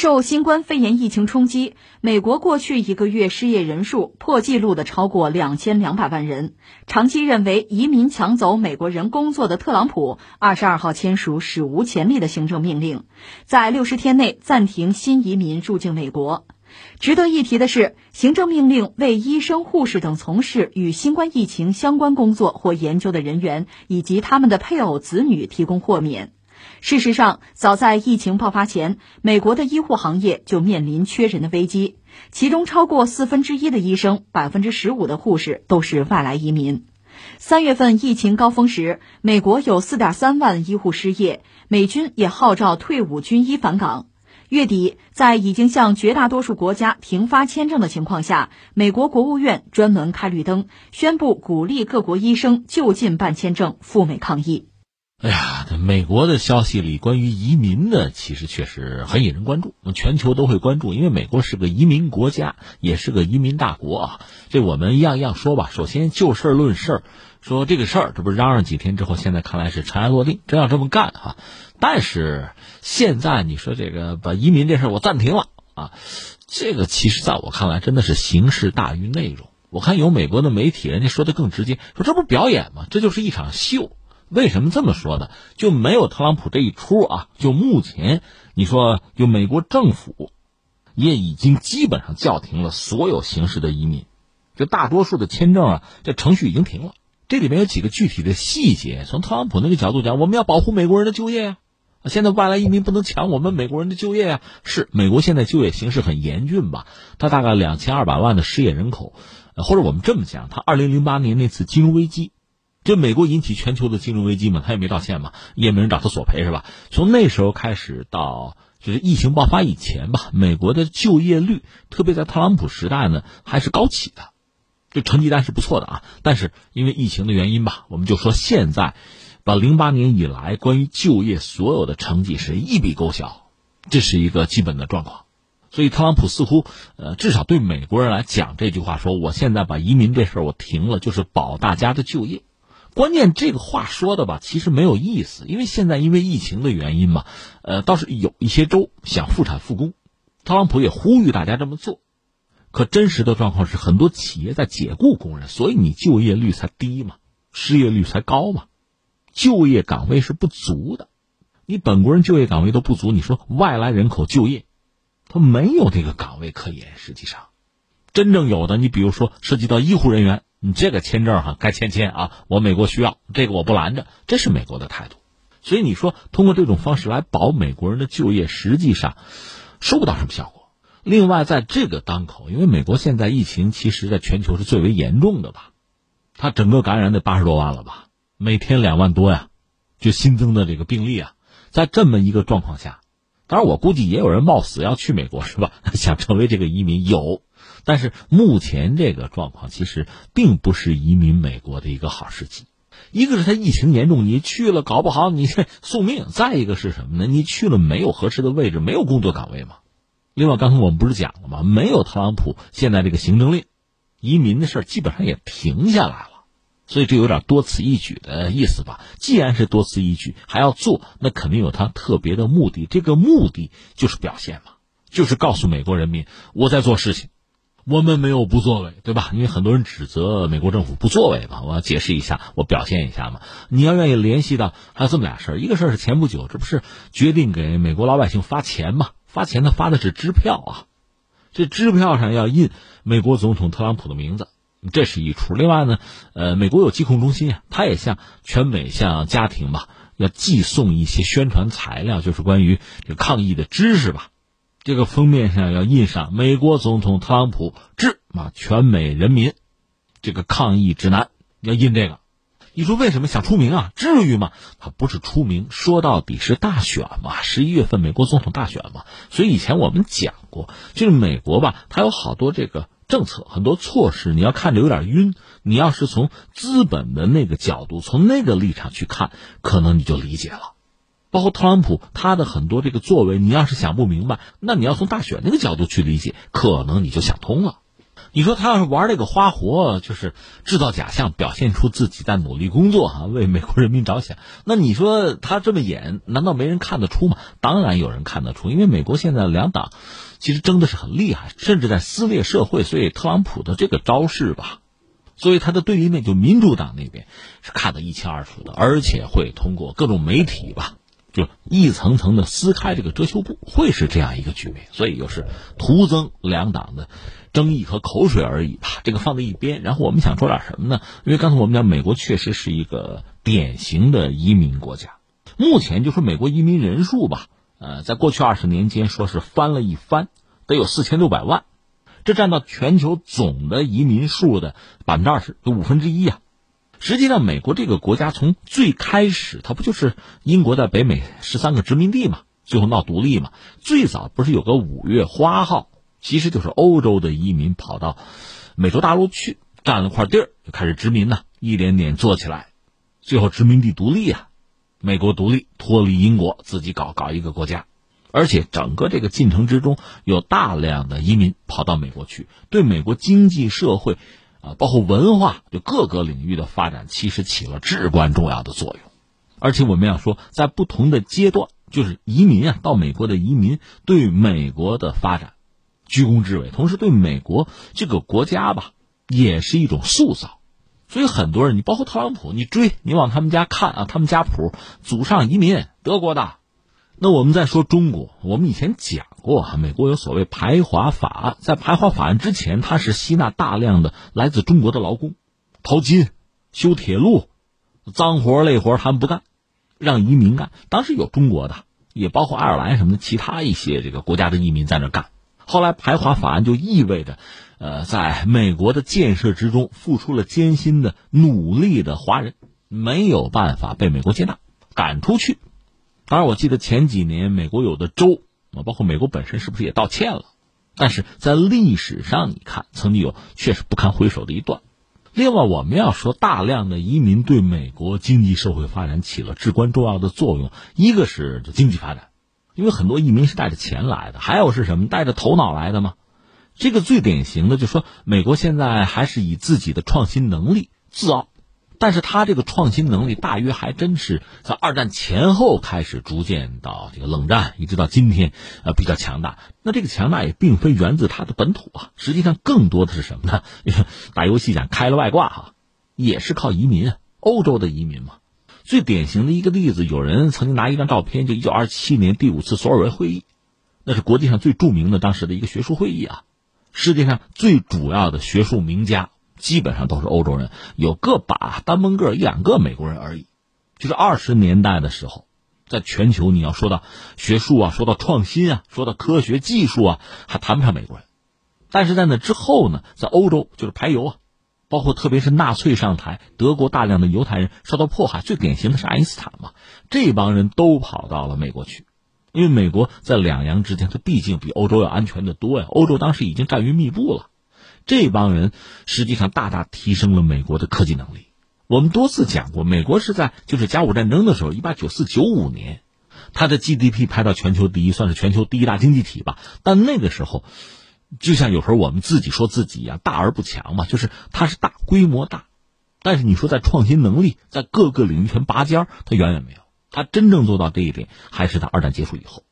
受新冠肺炎疫情冲击，美国过去一个月失业人数破纪录的超过两千两百万人。长期认为移民抢走美国人工作的特朗普，二十二号签署史无前例的行政命令，在六十天内暂停新移民入境美国。值得一提的是，行政命令为医生、护士等从事与新冠疫情相关工作或研究的人员以及他们的配偶、子女提供豁免。事实上，早在疫情爆发前，美国的医护行业就面临缺人的危机，其中超过四分之一的医生、百分之十五的护士都是外来移民。三月份疫情高峰时，美国有四点三万医护失业，美军也号召退伍军医返岗。月底，在已经向绝大多数国家停发签证的情况下，美国国务院专门开绿灯，宣布鼓励各国医生就近办签证赴美抗疫。哎呀，这美国的消息里关于移民呢，其实确实很引人关注，全球都会关注，因为美国是个移民国家，也是个移民大国啊。这我们一样一样说吧。首先就事论事，说这个事儿，这不嚷嚷几天之后，现在看来是尘埃落定，真要这么干哈。但是现在你说这个把移民这事我暂停了啊，这个其实在我看来真的是形式大于内容。我看有美国的媒体，人家说的更直接，说这不是表演吗？这就是一场秀。为什么这么说呢？就没有特朗普这一出啊？就目前，你说，就美国政府也已经基本上叫停了所有形式的移民，就大多数的签证啊，这程序已经停了。这里面有几个具体的细节。从特朗普那个角度讲，我们要保护美国人的就业啊，现在外来移民不能抢我们美国人的就业啊。是美国现在就业形势很严峻吧？他大概两千二百万的失业人口，或者我们这么讲，他二零零八年那次金融危机。就美国引起全球的金融危机嘛，他也没道歉嘛，也没人找他索赔是吧？从那时候开始到就是疫情爆发以前吧，美国的就业率，特别在特朗普时代呢，还是高起的，这成绩单是不错的啊。但是因为疫情的原因吧，我们就说现在，把零八年以来关于就业所有的成绩是一笔勾销，这是一个基本的状况。所以特朗普似乎，呃，至少对美国人来讲这句话说，我现在把移民这事儿我停了，就是保大家的就业。关键这个话说的吧，其实没有意思，因为现在因为疫情的原因嘛，呃，倒是有一些州想复产复工，特朗普也呼吁大家这么做，可真实的状况是很多企业在解雇工人，所以你就业率才低嘛，失业率才高嘛，就业岗位是不足的，你本国人就业岗位都不足，你说外来人口就业，他没有这个岗位可言，实际上，真正有的，你比如说涉及到医护人员。你这个签证哈该签签啊，我美国需要这个我不拦着，这是美国的态度。所以你说通过这种方式来保美国人的就业，实际上收不到什么效果。另外，在这个当口，因为美国现在疫情其实在全球是最为严重的吧，它整个感染得八十多万了吧，每天两万多呀，就新增的这个病例啊，在这么一个状况下，当然我估计也有人冒死要去美国是吧？想成为这个移民有。但是目前这个状况其实并不是移民美国的一个好时机，一个是它疫情严重，你去了搞不好你送命；再一个是什么呢？你去了没有合适的位置，没有工作岗位嘛。另外，刚才我们不是讲了吗？没有特朗普现在这个行政令，移民的事基本上也停下来了，所以这有点多此一举的意思吧。既然是多此一举，还要做，那肯定有他特别的目的。这个目的就是表现嘛，就是告诉美国人民我在做事情。我们没有不作为，对吧？因为很多人指责美国政府不作为嘛，我要解释一下，我表现一下嘛。你要愿意联系到，还有这么俩事儿，一个事儿是前不久，这不是决定给美国老百姓发钱嘛？发钱他发的是支票啊，这支票上要印美国总统特朗普的名字，这是一出。另外呢，呃，美国有疾控中心啊，他也向全美向家庭吧，要寄送一些宣传材料，就是关于这抗疫的知识吧。这个封面上要印上美国总统特朗普致啊全美人民，这个抗疫指南要印这个。你说为什么想出名啊？至于吗？他不是出名，说到底是大选嘛，十一月份美国总统大选嘛。所以以前我们讲过，就是美国吧，它有好多这个政策，很多措施，你要看着有点晕。你要是从资本的那个角度，从那个立场去看，可能你就理解了。包括特朗普他的很多这个作为，你要是想不明白，那你要从大选那个角度去理解，可能你就想通了。你说他要是玩这个花活，就是制造假象，表现出自己在努力工作哈，为美国人民着想。那你说他这么演，难道没人看得出吗？当然有人看得出，因为美国现在两党其实争的是很厉害，甚至在撕裂社会。所以特朗普的这个招式吧，所以他的对立面就民主党那边是看得一清二楚的，而且会通过各种媒体吧。就一层层的撕开这个遮羞布，会是这样一个局面，所以就是徒增两党的争议和口水而已吧。这个放在一边，然后我们想说点什么呢？因为刚才我们讲，美国确实是一个典型的移民国家。目前就说美国移民人数吧，呃，在过去二十年间说是翻了一番，得有四千六百万，这占到全球总的移民数的百分之二十，有五分之一呀。实际上，美国这个国家从最开始，它不就是英国在北美十三个殖民地嘛？最后闹独立嘛？最早不是有个五月花号，其实就是欧洲的移民跑到美洲大陆去，占了块地儿，就开始殖民呢，一点点做起来，最后殖民地独立啊，美国独立脱离英国，自己搞搞一个国家，而且整个这个进程之中，有大量的移民跑到美国去，对美国经济社会。啊，包括文化，就各个领域的发展，其实起了至关重要的作用。而且我们要说，在不同的阶段，就是移民啊，到美国的移民对美国的发展居功至伟，同时对美国这个国家吧，也是一种塑造。所以很多人，你包括特朗普，你追，你往他们家看啊，他们家谱祖上移民德国的。那我们再说中国，我们以前讲过哈，美国有所谓排华法案，在排华法案之前，它是吸纳大量的来自中国的劳工，淘金、修铁路、脏活累活他们不干，让移民干。当时有中国的，也包括爱尔兰什么的其他一些这个国家的移民在那干。后来排华法案就意味着，呃，在美国的建设之中付出了艰辛的努力的华人没有办法被美国接纳，赶出去。当然，我记得前几年美国有的州啊，包括美国本身是不是也道歉了？但是在历史上，你看曾经有确实不堪回首的一段。另外，我们要说，大量的移民对美国经济社会发展起了至关重要的作用。一个是经济发展，因为很多移民是带着钱来的；还有是什么，带着头脑来的吗？这个最典型的，就说美国现在还是以自己的创新能力自傲。但是他这个创新能力大约还真是在二战前后开始逐渐到这个冷战，一直到今天，呃，比较强大。那这个强大也并非源自他的本土啊，实际上更多的是什么呢？打游戏讲开了外挂哈，也是靠移民，欧洲的移民嘛。最典型的一个例子，有人曾经拿一张照片，就一九二七年第五次索尔维会议，那是国际上最著名的当时的一个学术会议啊，世界上最主要的学术名家。基本上都是欧洲人，有个把单门个一两个美国人而已。就是二十年代的时候，在全球你要说到学术啊，说到创新啊，说到科学技术啊，还谈不上美国人。但是在那之后呢，在欧洲就是排犹啊，包括特别是纳粹上台，德国大量的犹太人受到迫害，最典型的是爱因斯坦嘛，这帮人都跑到了美国去，因为美国在两洋之间，它毕竟比欧洲要安全的多呀。欧洲当时已经战云密布了。这帮人实际上大大提升了美国的科技能力。我们多次讲过，美国是在就是甲午战争的时候，一八九四九五年，它的 GDP 排到全球第一，算是全球第一大经济体吧。但那个时候，就像有时候我们自己说自己一样，大而不强嘛，就是它是大规模大，但是你说在创新能力，在各个领域全拔尖它远远没有。它真正做到这一点，还是在二战结束以后。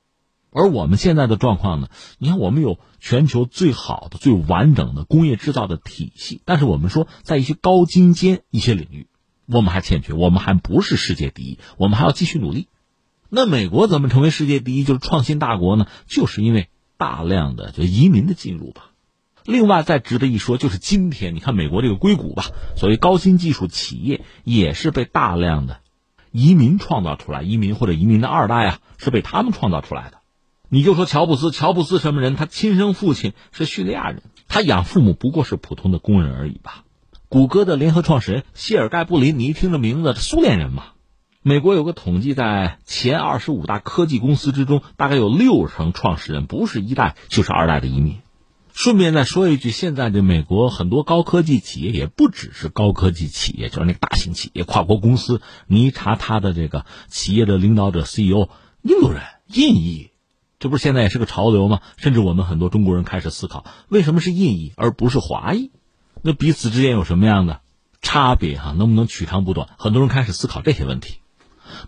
而我们现在的状况呢？你看，我们有全球最好的、最完整的工业制造的体系，但是我们说，在一些高精尖一些领域，我们还欠缺，我们还不是世界第一，我们还要继续努力。那美国怎么成为世界第一，就是创新大国呢？就是因为大量的就移民的进入吧。另外，再值得一说，就是今天你看美国这个硅谷吧，所谓高新技术企业也是被大量的移民创造出来，移民或者移民的二代啊，是被他们创造出来的。你就说乔布斯，乔布斯什么人？他亲生父亲是叙利亚人，他养父母不过是普通的工人而已吧。谷歌的联合创始人谢尔盖布林，你一听这名字，苏联人嘛。美国有个统计，在前二十五大科技公司之中，大概有六成创始人不是一代就是二代的移民。顺便再说一句，现在的美国很多高科技企业也不只是高科技企业，就是那个大型企业、跨国公司。你一查他的这个企业的领导者 CEO，印度人，印裔。这不是现在也是个潮流吗？甚至我们很多中国人开始思考，为什么是印裔而不是华裔？那彼此之间有什么样的差别？哈，能不能取长补短？很多人开始思考这些问题。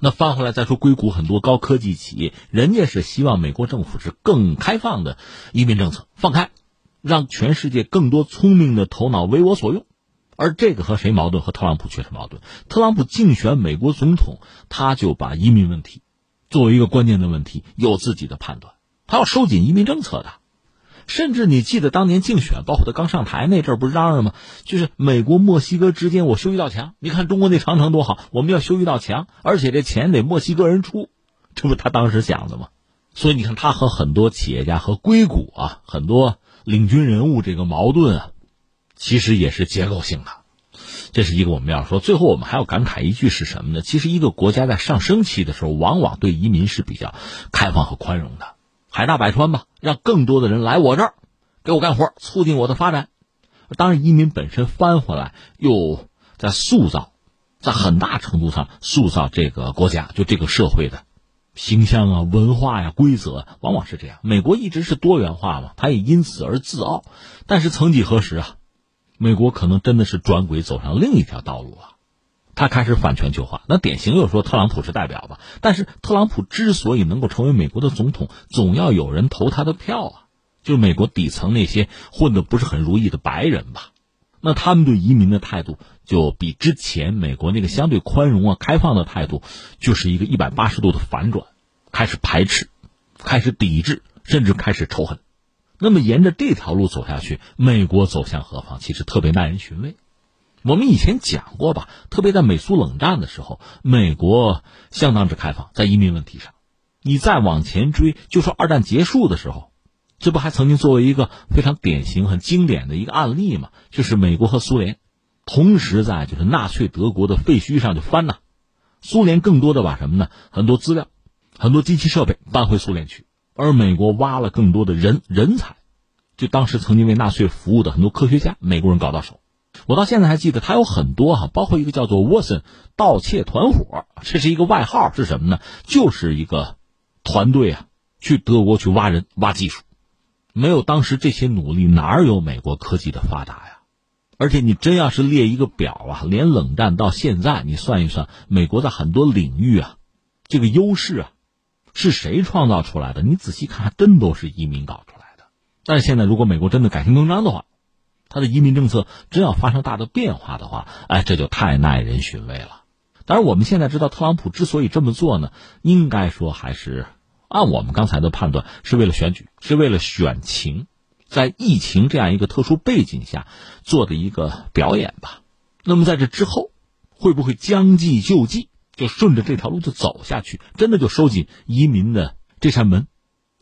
那翻回来再说硅谷很多高科技企业，人家是希望美国政府是更开放的移民政策，放开，让全世界更多聪明的头脑为我所用。而这个和谁矛盾？和特朗普确实矛盾。特朗普竞选美国总统，他就把移民问题。作为一个关键的问题，有自己的判断，他要收紧移民政策的，甚至你记得当年竞选，包括他刚上台那阵儿，不是嚷嚷吗？就是美国墨西哥之间我修一道墙，你看中国那长城多好，我们要修一道墙，而且这钱得墨西哥人出，这不他当时想的吗？所以你看他和很多企业家和硅谷啊，很多领军人物这个矛盾啊，其实也是结构性的。这是一个我们要说，最后我们还要感慨一句是什么呢？其实一个国家在上升期的时候，往往对移民是比较开放和宽容的，海纳百川吧，让更多的人来我这儿，给我干活，促进我的发展。当然，移民本身翻回来又在塑造，在很大程度上塑造这个国家就这个社会的形象啊、文化呀、规则，往往是这样。美国一直是多元化嘛，它也因此而自傲。但是曾几何时啊？美国可能真的是转轨走上另一条道路了，他开始反全球化。那典型又说特朗普是代表吧？但是特朗普之所以能够成为美国的总统，总要有人投他的票啊，就是美国底层那些混的不是很如意的白人吧？那他们对移民的态度就比之前美国那个相对宽容啊、开放的态度，就是一个一百八十度的反转，开始排斥，开始抵制，甚至开始仇恨。那么沿着这条路走下去，美国走向何方？其实特别耐人寻味。我们以前讲过吧，特别在美苏冷战的时候，美国相当之开放，在移民问题上。你再往前追，就说二战结束的时候，这不还曾经作为一个非常典型、很经典的一个案例吗？就是美国和苏联同时在就是纳粹德国的废墟上就翻呐。苏联更多的把什么呢？很多资料、很多机器设备搬回苏联去。而美国挖了更多的人人才，就当时曾经为纳粹服务的很多科学家，美国人搞到手。我到现在还记得，他有很多哈，包括一个叫做沃森盗窃团伙，这是一个外号，是什么呢？就是一个团队啊，去德国去挖人、挖技术。没有当时这些努力，哪有美国科技的发达呀？而且你真要是列一个表啊，连冷战到现在，你算一算，美国在很多领域啊，这个优势啊。是谁创造出来的？你仔细看，还真都是移民搞出来的。但是现在，如果美国真的改弦更张的话，他的移民政策真要发生大的变化的话，哎，这就太耐人寻味了。当然，我们现在知道，特朗普之所以这么做呢，应该说还是按我们刚才的判断，是为了选举，是为了选情，在疫情这样一个特殊背景下做的一个表演吧。那么在这之后，会不会将计就计？就顺着这条路就走下去，真的就收紧移民的这扇门，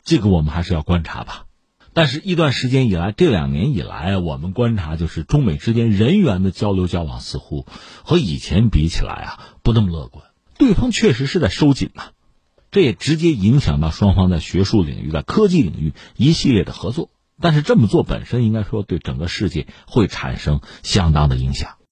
这个我们还是要观察吧。但是，一段时间以来，这两年以来，我们观察就是中美之间人员的交流交往似乎和以前比起来啊，不那么乐观。对方确实是在收紧呐，这也直接影响到双方在学术领域、在科技领域一系列的合作。但是这么做本身，应该说对整个世界会产生相当的影响。